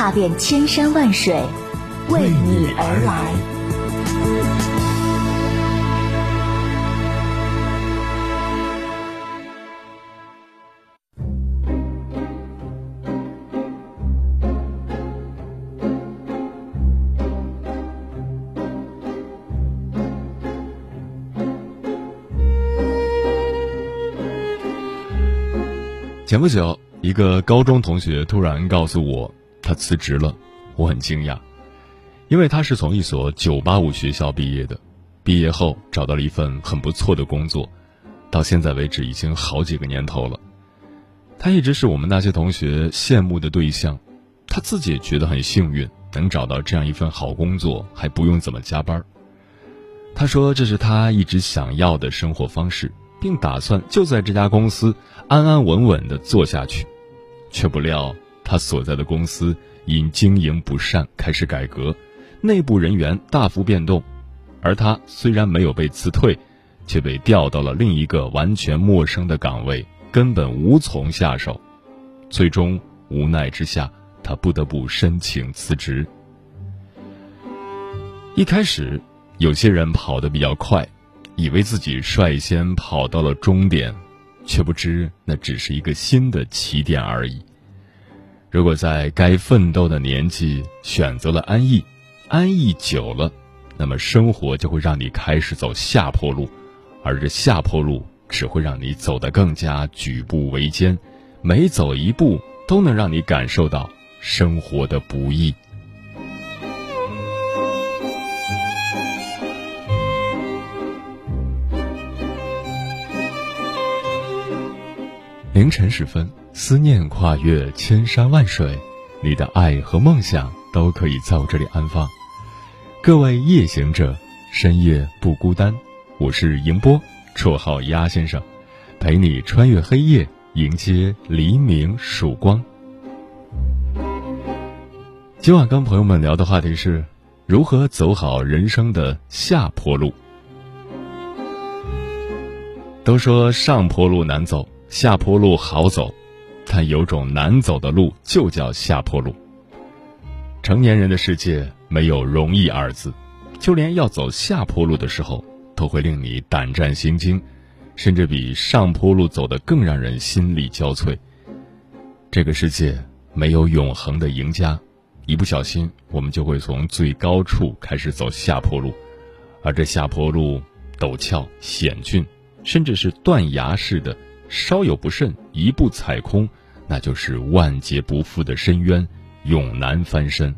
踏遍千山万水，为你而来。前不久，一个高中同学突然告诉我，他辞职了。我很惊讶，因为他是从一所985学校毕业的，毕业后找到了一份很不错的工作，到现在为止已经好几个年头了。他一直是我们那些同学羡慕的对象，他自己也觉得很幸运，能找到这样一份好工作，还不用怎么加班。他说这是他一直想要的生活方式。并打算就在这家公司安安稳稳的做下去，却不料他所在的公司因经营不善开始改革，内部人员大幅变动，而他虽然没有被辞退，却被调到了另一个完全陌生的岗位，根本无从下手。最终无奈之下，他不得不申请辞职。一开始，有些人跑得比较快。以为自己率先跑到了终点，却不知那只是一个新的起点而已。如果在该奋斗的年纪选择了安逸，安逸久了，那么生活就会让你开始走下坡路，而这下坡路只会让你走得更加举步维艰，每走一步都能让你感受到生活的不易。凌晨时分，思念跨越千山万水，你的爱和梦想都可以在我这里安放。各位夜行者，深夜不孤单。我是迎波，绰号鸭先生，陪你穿越黑夜，迎接黎明曙光。今晚跟朋友们聊的话题是：如何走好人生的下坡路。都说上坡路难走。下坡路好走，但有种难走的路就叫下坡路。成年人的世界没有容易二字，就连要走下坡路的时候，都会令你胆战心惊，甚至比上坡路走得更让人心力交瘁。这个世界没有永恒的赢家，一不小心，我们就会从最高处开始走下坡路，而这下坡路陡峭险峻，甚至是断崖式的。稍有不慎，一步踩空，那就是万劫不复的深渊，永难翻身。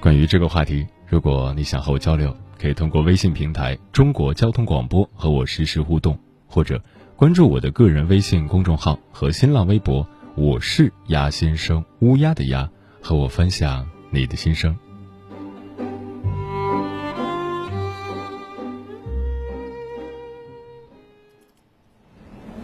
关于这个话题，如果你想和我交流，可以通过微信平台“中国交通广播”和我实时互动，或者关注我的个人微信公众号和新浪微博“我是鸭先生”，乌鸦的鸭，和我分享你的心声。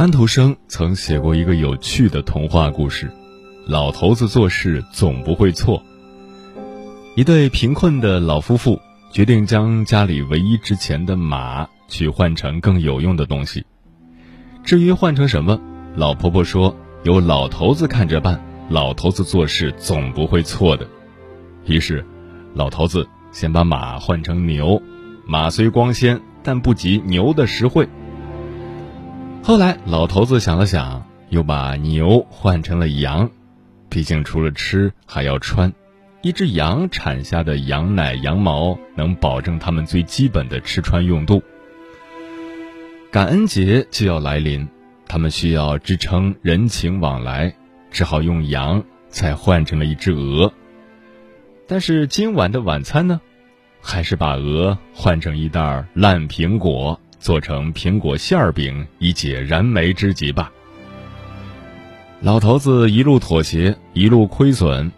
安徒生曾写过一个有趣的童话故事：老头子做事总不会错。一对贫困的老夫妇决定将家里唯一值钱的马去换成更有用的东西。至于换成什么，老婆婆说由老头子看着办，老头子做事总不会错的。于是，老头子先把马换成牛，马虽光鲜，但不及牛的实惠。后来，老头子想了想，又把牛换成了羊，毕竟除了吃还要穿。一只羊产下的羊奶、羊毛能保证他们最基本的吃穿用度。感恩节就要来临，他们需要支撑人情往来，只好用羊再换成了一只鹅。但是今晚的晚餐呢，还是把鹅换成一袋烂苹果，做成苹果馅儿饼，以解燃眉之急吧。老头子一路妥协，一路亏损。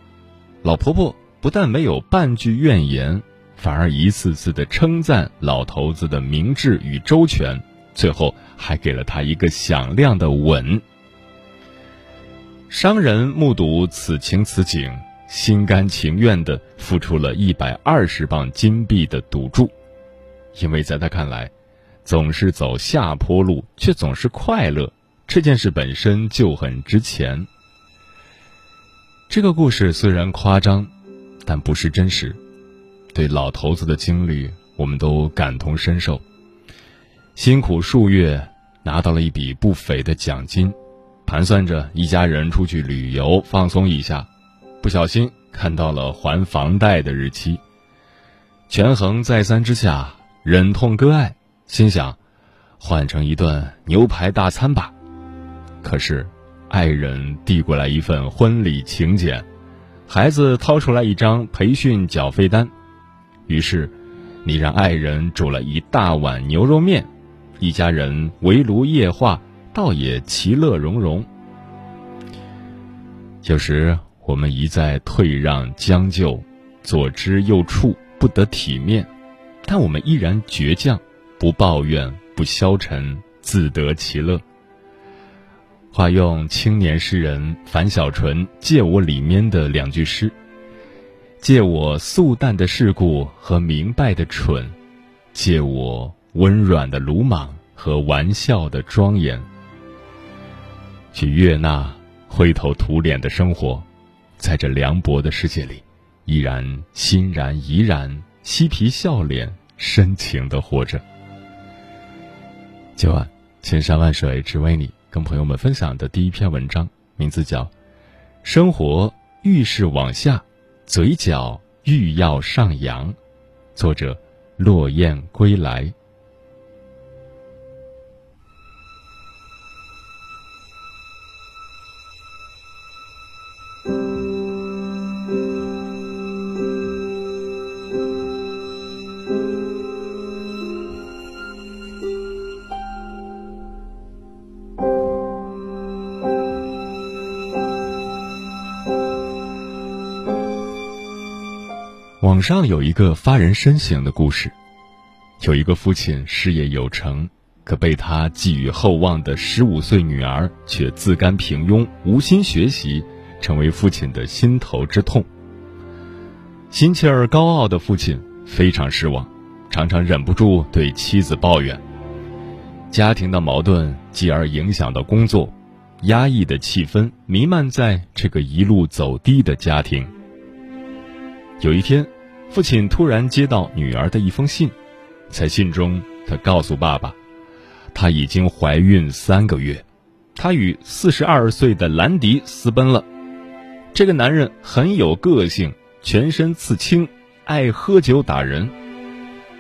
老婆婆不但没有半句怨言，反而一次次的称赞老头子的明智与周全，最后还给了他一个响亮的吻。商人目睹此情此景，心甘情愿的付出了一百二十磅金币的赌注，因为在他看来，总是走下坡路却总是快乐，这件事本身就很值钱。这个故事虽然夸张，但不是真实。对老头子的经历，我们都感同身受。辛苦数月，拿到了一笔不菲的奖金，盘算着一家人出去旅游放松一下，不小心看到了还房贷的日期。权衡再三之下，忍痛割爱，心想换成一顿牛排大餐吧。可是。爱人递过来一份婚礼请柬，孩子掏出来一张培训缴费单，于是，你让爱人煮了一大碗牛肉面，一家人围炉夜话，倒也其乐融融。有时我们一再退让将就，左支右绌，不得体面，但我们依然倔强，不抱怨，不消沉，自得其乐。化用青年诗人樊小纯《借我》里面的两句诗：“借我素淡的世故和明白的蠢，借我温软的鲁莽和玩笑的庄严。”去悦纳灰头土脸的生活，在这凉薄的世界里，依然欣然怡然、嬉皮笑脸、深情的活着。今晚，千山万水只为你。跟朋友们分享的第一篇文章，名字叫《生活愈是往下，嘴角欲要上扬》，作者落雁归来。网上有一个发人深省的故事，有一个父亲事业有成，可被他寄予厚望的十五岁女儿却自甘平庸、无心学习，成为父亲的心头之痛。心气儿高傲的父亲非常失望，常常忍不住对妻子抱怨。家庭的矛盾继而影响到工作，压抑的气氛弥漫在这个一路走低的家庭。有一天。父亲突然接到女儿的一封信，在信中，他告诉爸爸，她已经怀孕三个月，她与四十二岁的兰迪私奔了。这个男人很有个性，全身刺青，爱喝酒打人。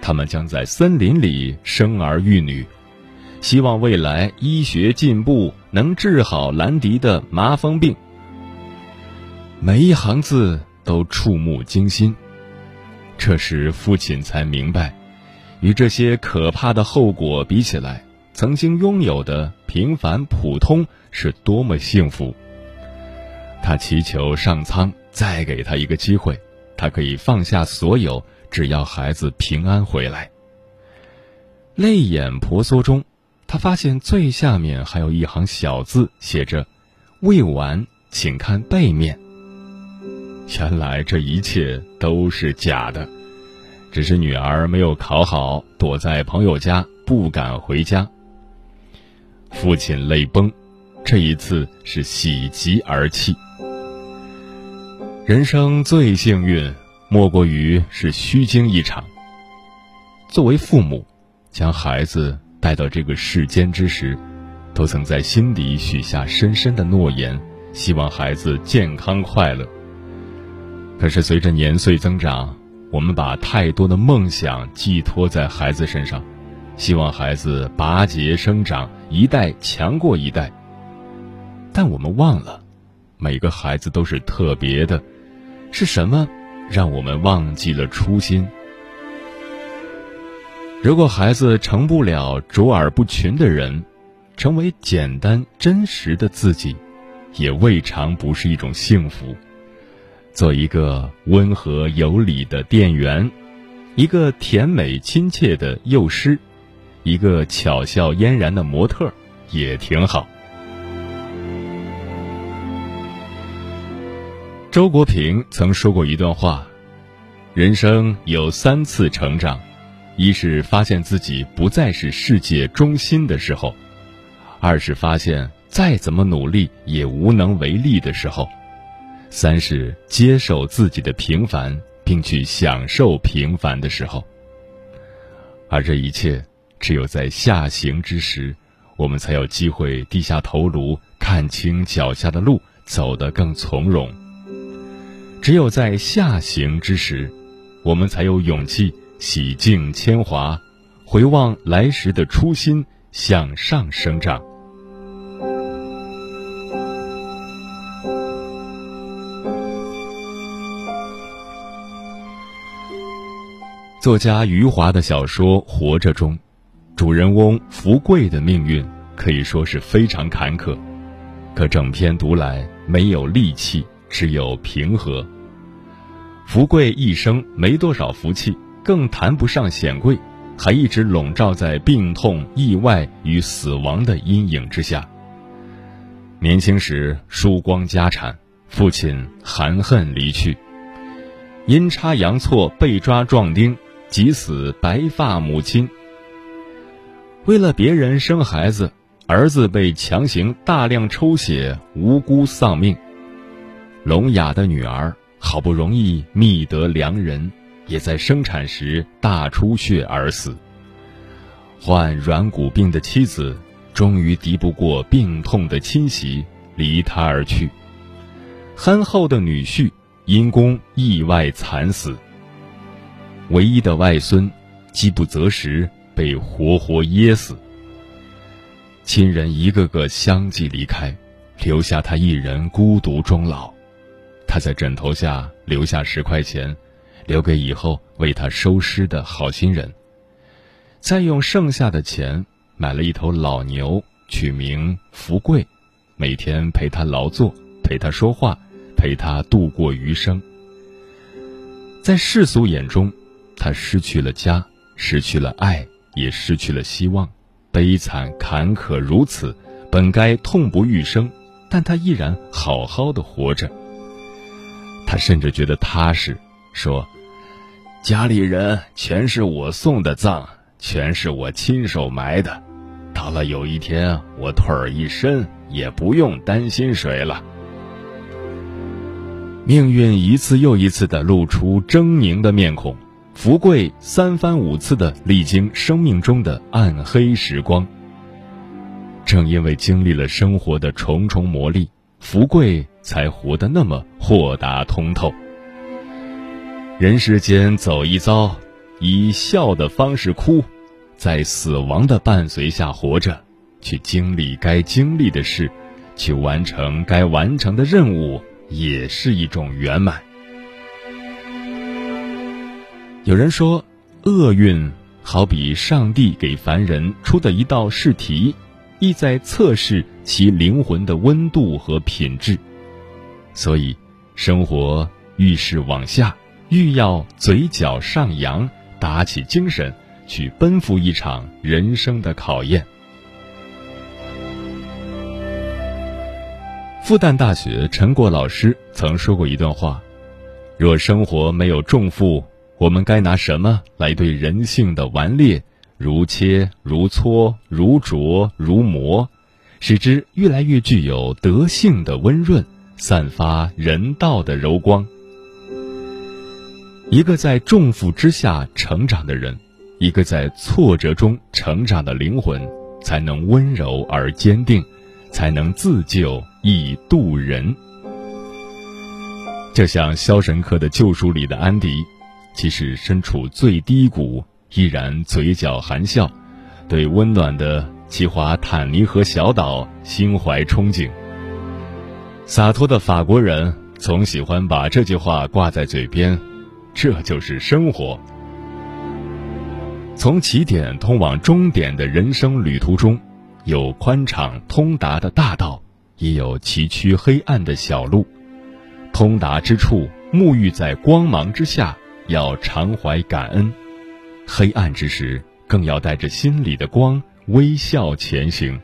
他们将在森林里生儿育女，希望未来医学进步能治好兰迪的麻风病。每一行字都触目惊心。这时，父亲才明白，与这些可怕的后果比起来，曾经拥有的平凡普通是多么幸福。他祈求上苍再给他一个机会，他可以放下所有，只要孩子平安回来。泪眼婆娑中，他发现最下面还有一行小字，写着：“未完，请看背面。”原来这一切都是假的，只是女儿没有考好，躲在朋友家不敢回家。父亲泪崩，这一次是喜极而泣。人生最幸运，莫过于是虚惊一场。作为父母，将孩子带到这个世间之时，都曾在心底许下深深的诺言，希望孩子健康快乐。可是随着年岁增长，我们把太多的梦想寄托在孩子身上，希望孩子拔节生长，一代强过一代。但我们忘了，每个孩子都是特别的。是什么让我们忘记了初心？如果孩子成不了卓尔不群的人，成为简单真实的自己，也未尝不是一种幸福。做一个温和有礼的店员，一个甜美亲切的幼师，一个巧笑嫣然的模特，也挺好。周国平曾说过一段话：人生有三次成长，一是发现自己不再是世界中心的时候；二是发现再怎么努力也无能为力的时候；三是接受自己的平凡，并去享受平凡的时候。而这一切，只有在下行之时，我们才有机会低下头颅，看清脚下的路，走得更从容。只有在下行之时，我们才有勇气洗净铅华，回望来时的初心，向上生长。作家余华的小说《活着》中，主人翁福贵的命运可以说是非常坎坷，可整篇读来没有戾气。只有平和。福贵一生没多少福气，更谈不上显贵，还一直笼罩在病痛、意外与死亡的阴影之下。年轻时输光家产，父亲含恨离去，阴差阳错被抓壮丁，急死白发母亲。为了别人生孩子，儿子被强行大量抽血，无辜丧命。聋哑的女儿好不容易觅得良人，也在生产时大出血而死。患软骨病的妻子终于敌不过病痛的侵袭，离他而去。憨厚的女婿因公意外惨死。唯一的外孙饥不择食，被活活噎死。亲人一个个相继离开，留下他一人孤独终老。他在枕头下留下十块钱，留给以后为他收尸的好心人。再用剩下的钱买了一头老牛，取名福贵，每天陪他劳作，陪他说话，陪他度过余生。在世俗眼中，他失去了家，失去了爱，也失去了希望，悲惨坎坷如此，本该痛不欲生，但他依然好好的活着。他甚至觉得踏实，说：“家里人全是我送的葬，全是我亲手埋的。到了有一天我腿儿一伸，也不用担心谁了。”命运一次又一次的露出狰狞的面孔，福贵三番五次的历经生命中的暗黑时光。正因为经历了生活的重重磨砺，福贵。才活得那么豁达通透。人世间走一遭，以笑的方式哭，在死亡的伴随下活着，去经历该经历的事，去完成该完成的任务，也是一种圆满。有人说厄运好比上帝给凡人出的一道试题意在测试其灵魂的温度和品质。所以生活遇事往下愈要嘴角上扬打起精神去奔赴一场人生的考验。复旦大学陈果老师曾说过一段话若生活没有重负我们该拿什么来对人性的顽劣，如切如磋如琢如磨，使之越来越具有德性的温润，散发人道的柔光？一个在重负之下成长的人，一个在挫折中成长的灵魂，才能温柔而坚定。才能自救以渡人。就像《肖申克的救赎》里的安迪，即使身处最低谷，依然嘴角含笑，对温暖的奇华坦尼河小岛心怀憧憬。洒脱的法国人总喜欢把这句话挂在嘴边，这就是生活。从起点通往终点的人生旅途中。有宽敞通达的大道，也有崎岖黑暗的小路。通达之处，沐浴在光芒之下，要常怀感恩；黑暗之时，更要带着心里的光，微笑前行。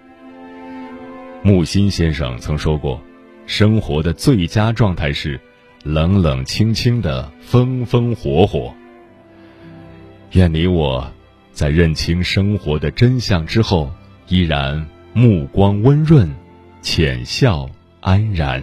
木心先生曾说过：“生活的最佳状态是冷冷清清的，风风火火。”愿你我，在认清生活的真相之后。依然目光温润，浅笑安然。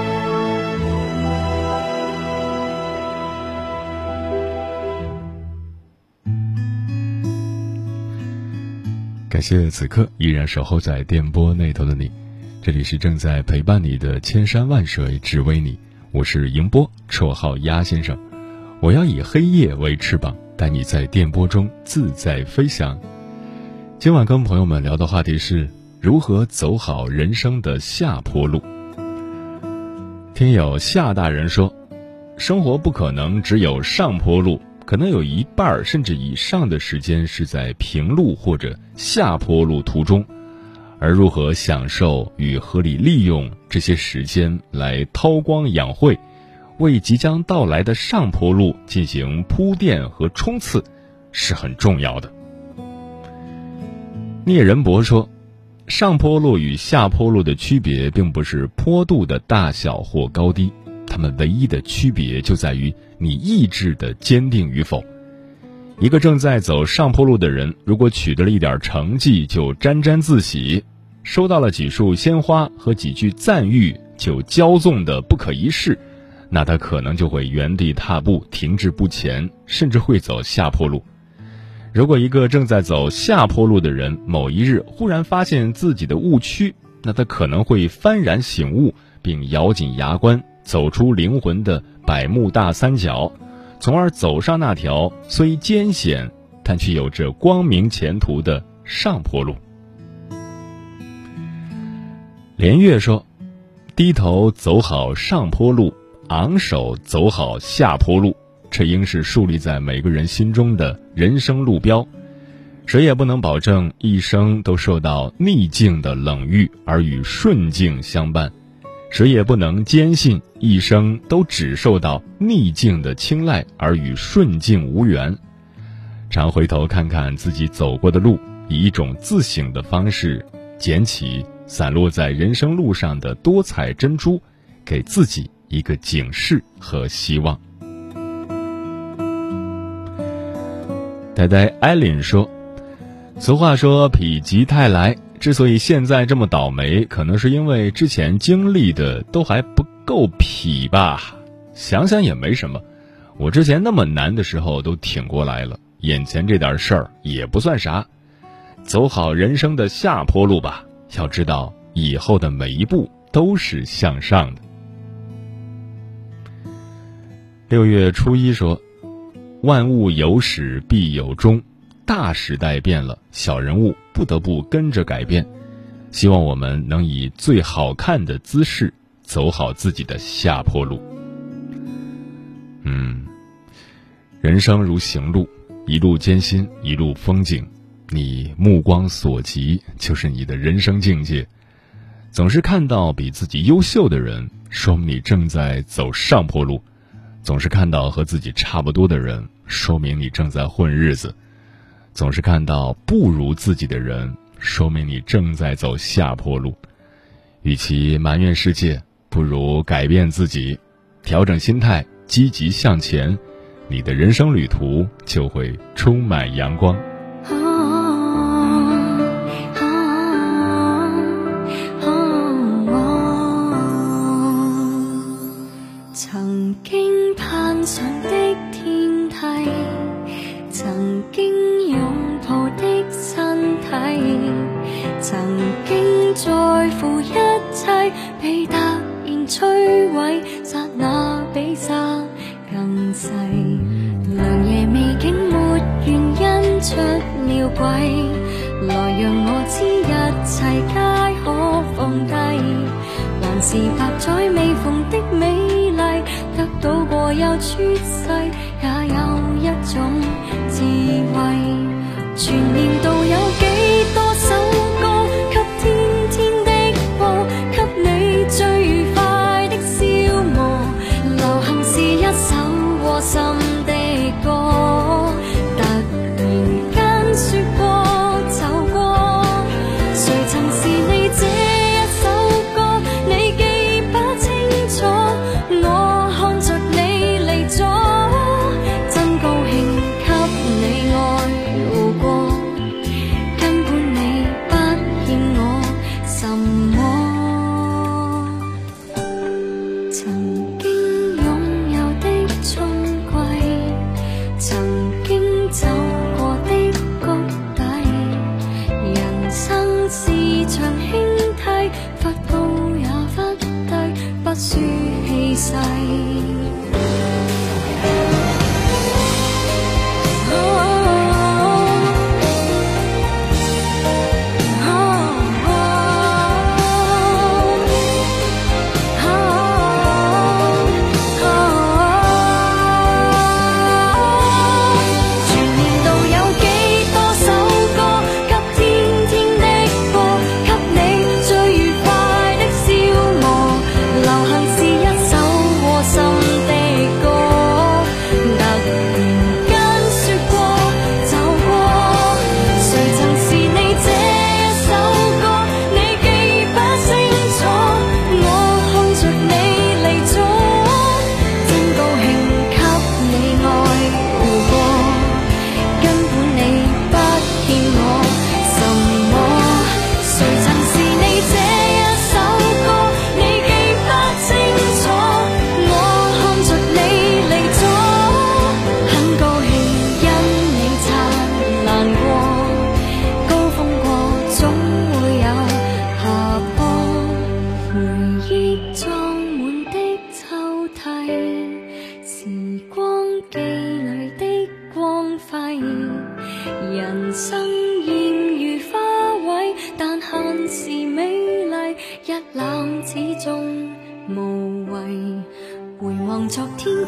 感谢此刻依然守候在电波那头的你。这里是正在陪伴你的千山万水只为你，我是迎波，绰号鸭先生。我要以黑夜为翅膀，带你在电波中自在飞翔。今晚跟朋友们聊的话题是如何走好人生的下坡路。听友夏大人说，生活不可能只有上坡路，可能有一半甚至以上的时间是在平路或者下坡路途中。而如何享受与合理利用这些时间来韬光养晦，为即将到来的上坡路进行铺垫和冲刺，是很重要的。聂仁博说，上坡路与下坡路的区别，并不是坡度的大小或高低，它们唯一的区别就在于你意志的坚定与否。一个正在走上坡路的人，如果取得了一点成绩就沾沾自喜。收到了几束鲜花和几句赞誉，就骄纵的不可一世，那他可能就会原地踏步，停滞不前，甚至会走下坡路。如果一个正在走下坡路的人，某一日忽然发现自己的误区，那他可能会幡然醒悟，并咬紧牙关，走出灵魂的百慕大三角，从而走上那条虽艰险但却有着光明前途的上坡路。连月说：“低头走好上坡路，昂首走好下坡路，这应是树立在每个人心中的人生路标。谁也不能保证一生都受到逆境的冷遇而与顺境相伴，谁也不能坚信一生都只受到逆境的青睐而与顺境无缘。常回头看看自己走过的路，以一种自省的方式捡起。”散落在人生路上的多彩珍珠，给自己一个警示和希望。呆呆艾琳说：“俗话说‘否极泰来’，之所以现在这么倒霉，可能是因为之前经历的都还不够痞吧。想想也没什么，我之前那么难的时候都挺过来了，眼前这点事儿也不算啥。走好人生的下坡路吧。”要知道，以后的每一步都是向上的。六月初一说：“万物有始必有终，大时代变了，小人物不得不跟着改变。希望我们能以最好看的姿势走好自己的下坡路。”嗯，人生如行路，一路艰辛，一路风景。你目光所及，就是你的人生境界。总是看到比自己优秀的人，说明你正在走上坡路。总是看到和自己差不多的人，说明你正在混日子；总是看到不如自己的人，说明你正在走下坡路。与其埋怨世界，不如改变自己，调整心态，积极向前，你的人生旅途就会充满阳光。 ใ一冷始终无谓回望昨天